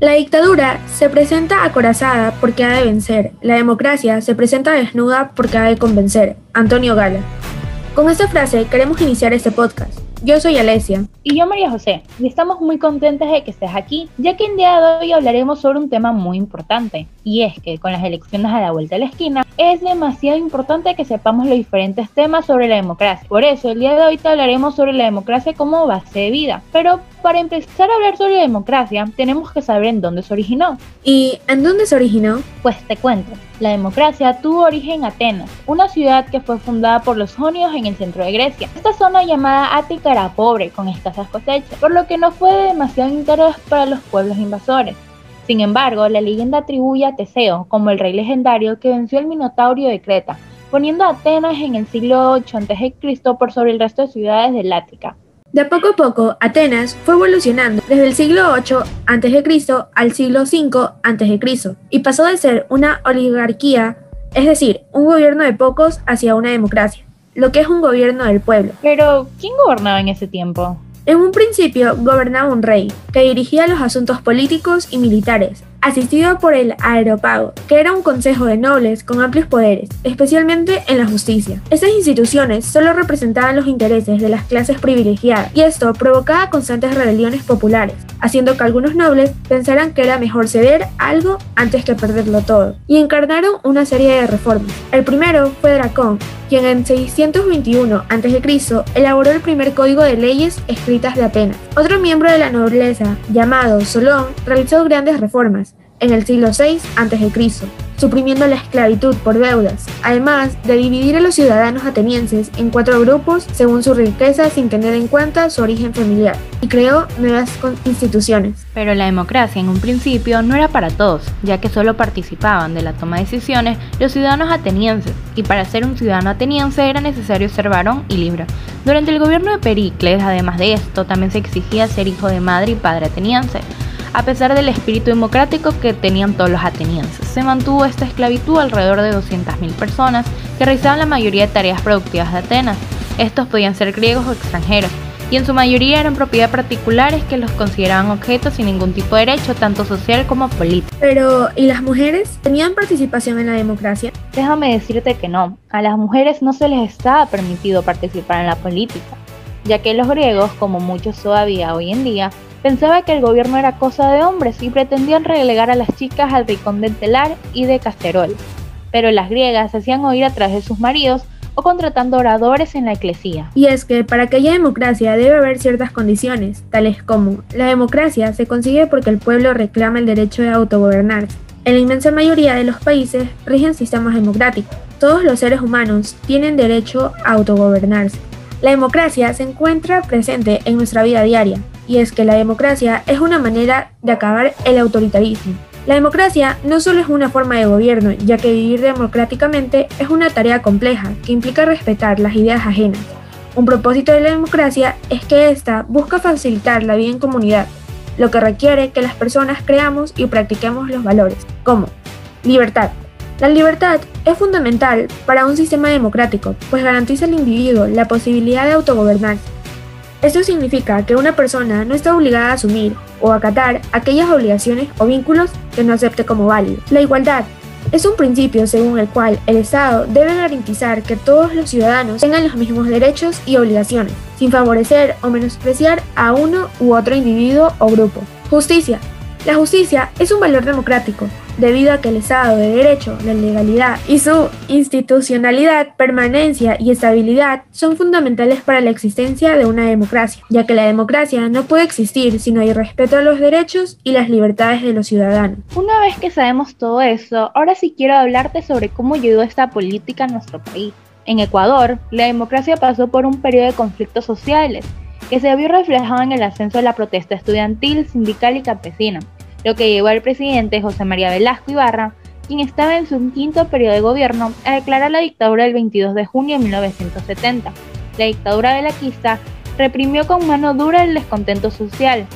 La dictadura se presenta acorazada porque ha de vencer. La democracia se presenta desnuda porque ha de convencer. Antonio Gala. Con esta frase queremos iniciar este podcast. Yo soy Alesia. Y yo María José. Y estamos muy contentas de que estés aquí, ya que el día de hoy hablaremos sobre un tema muy importante. Y es que con las elecciones a la vuelta de la esquina, es demasiado importante que sepamos los diferentes temas sobre la democracia. Por eso, el día de hoy te hablaremos sobre la democracia como base de vida. Pero para empezar a hablar sobre la democracia, tenemos que saber en dónde se originó. ¿Y en dónde se originó? Pues te cuento. La democracia tuvo origen en Atenas, una ciudad que fue fundada por los jonios en el centro de Grecia. Esta zona llamada Ática era pobre, con escasas cosechas, por lo que no fue de demasiado interés para los pueblos invasores. Sin embargo, la leyenda atribuye a Teseo como el rey legendario que venció el Minotaurio de Creta, poniendo a Atenas en el siglo 8 a.C. por sobre el resto de ciudades del Ática. De poco a poco, Atenas fue evolucionando desde el siglo 8 a.C. al siglo 5 a.C. y pasó de ser una oligarquía, es decir, un gobierno de pocos, hacia una democracia, lo que es un gobierno del pueblo. Pero, ¿quién gobernaba en ese tiempo? En un principio gobernaba un rey, que dirigía los asuntos políticos y militares, asistido por el Aeropago, que era un consejo de nobles con amplios poderes, especialmente en la justicia. Estas instituciones solo representaban los intereses de las clases privilegiadas, y esto provocaba constantes rebeliones populares, haciendo que algunos nobles pensaran que era mejor ceder algo antes que perderlo todo, y encarnaron una serie de reformas. El primero fue Dracón, quien en 621 a.C. elaboró el primer código de leyes escritas de Atenas. Otro miembro de la nobleza, llamado Solón, realizó grandes reformas en el siglo VI a.C suprimiendo la esclavitud por deudas, además de dividir a los ciudadanos atenienses en cuatro grupos según su riqueza sin tener en cuenta su origen familiar, y creó nuevas instituciones. Pero la democracia en un principio no era para todos, ya que solo participaban de la toma de decisiones los ciudadanos atenienses, y para ser un ciudadano ateniense era necesario ser varón y libre. Durante el gobierno de Pericles, además de esto, también se exigía ser hijo de madre y padre ateniense, a pesar del espíritu democrático que tenían todos los atenienses. Se mantuvo esta esclavitud alrededor de 200.000 personas que realizaban la mayoría de tareas productivas de Atenas. Estos podían ser griegos o extranjeros, y en su mayoría eran propiedad particulares que los consideraban objetos sin ningún tipo de derecho, tanto social como político. Pero, ¿y las mujeres? ¿Tenían participación en la democracia? Déjame decirte que no, a las mujeres no se les estaba permitido participar en la política, ya que los griegos, como muchos todavía hoy en día, Pensaba que el gobierno era cosa de hombres y pretendían relegar a las chicas al rincón del telar y de casterol. Pero las griegas hacían oír a través de sus maridos o contratando oradores en la eclesía. Y es que para que haya democracia debe haber ciertas condiciones, tales como la democracia se consigue porque el pueblo reclama el derecho de autogobernarse. En la inmensa mayoría de los países rigen sistemas democráticos. Todos los seres humanos tienen derecho a autogobernarse. La democracia se encuentra presente en nuestra vida diaria, y es que la democracia es una manera de acabar el autoritarismo. La democracia no solo es una forma de gobierno, ya que vivir democráticamente es una tarea compleja que implica respetar las ideas ajenas. Un propósito de la democracia es que ésta busca facilitar la vida en comunidad, lo que requiere que las personas creamos y practiquemos los valores, como libertad. La libertad es fundamental para un sistema democrático, pues garantiza al individuo la posibilidad de autogobernarse esto significa que una persona no está obligada a asumir o acatar aquellas obligaciones o vínculos que no acepte como válidos. La igualdad es un principio según el cual el Estado debe garantizar que todos los ciudadanos tengan los mismos derechos y obligaciones, sin favorecer o menospreciar a uno u otro individuo o grupo. Justicia. La justicia es un valor democrático debido a que el Estado de Derecho, la legalidad y su institucionalidad, permanencia y estabilidad son fundamentales para la existencia de una democracia, ya que la democracia no puede existir si no hay respeto a los derechos y las libertades de los ciudadanos. Una vez que sabemos todo eso, ahora sí quiero hablarte sobre cómo llegó esta política a nuestro país. En Ecuador, la democracia pasó por un periodo de conflictos sociales que se vio reflejado en el ascenso de la protesta estudiantil, sindical y campesina, lo que llevó al presidente José María Velasco Ibarra, quien estaba en su quinto periodo de gobierno, a declarar la dictadura el 22 de junio de 1970. La dictadura velaquista reprimió con mano dura el descontento social.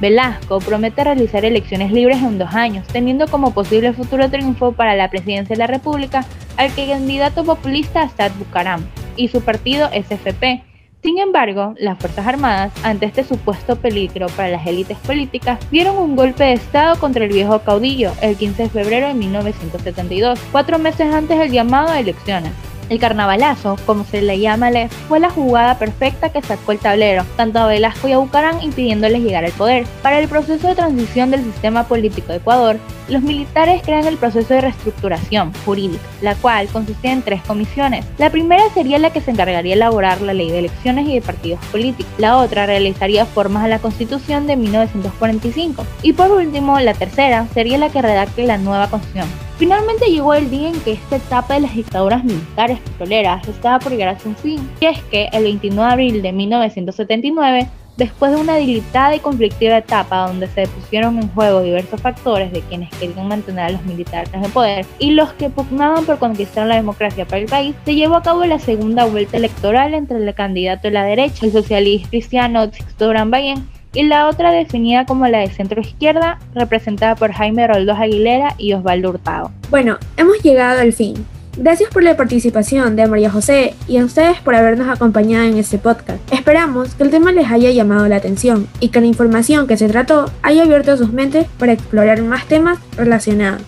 Velasco promete realizar elecciones libres en dos años, teniendo como posible futuro triunfo para la presidencia de la República al candidato populista Assad Bucaram y su partido SFP, Sin embargo, las Fuerzas Armadas, ante este supuesto peligro para las élites políticas, dieron un golpe de Estado contra el viejo caudillo el 15 de febrero de 1972, cuatro meses antes del llamado a elecciones. El carnavalazo, como se le llama fue la jugada perfecta que sacó el tablero, tanto a Velasco y a Bucarán impidiéndoles llegar al poder. Para el proceso de transición del sistema político de Ecuador, los militares crean el proceso de reestructuración jurídica, la cual consistía en tres comisiones. La primera sería la que se encargaría de elaborar la ley de elecciones y de partidos políticos. La otra realizaría formas a la constitución de 1945. Y por último, la tercera sería la que redacte la nueva constitución. Finalmente llegó el día en que esta etapa de las dictaduras militares petroleras estaba por llegar a su fin, y es que el 29 de abril de 1979, después de una dilatada y conflictiva etapa donde se pusieron en juego diversos factores de quienes querían mantener a los militares en el poder y los que pugnaban por conquistar la democracia para el país, se llevó a cabo la segunda vuelta electoral entre el candidato de la derecha, el socialista cristiano Sixto Bayén, y la otra definida como la de centro izquierda, representada por Jaime Roldós Aguilera y Osvaldo Hurtado. Bueno, hemos llegado al fin. Gracias por la participación de María José y a ustedes por habernos acompañado en este podcast. Esperamos que el tema les haya llamado la atención y que la información que se trató haya abierto sus mentes para explorar más temas relacionados.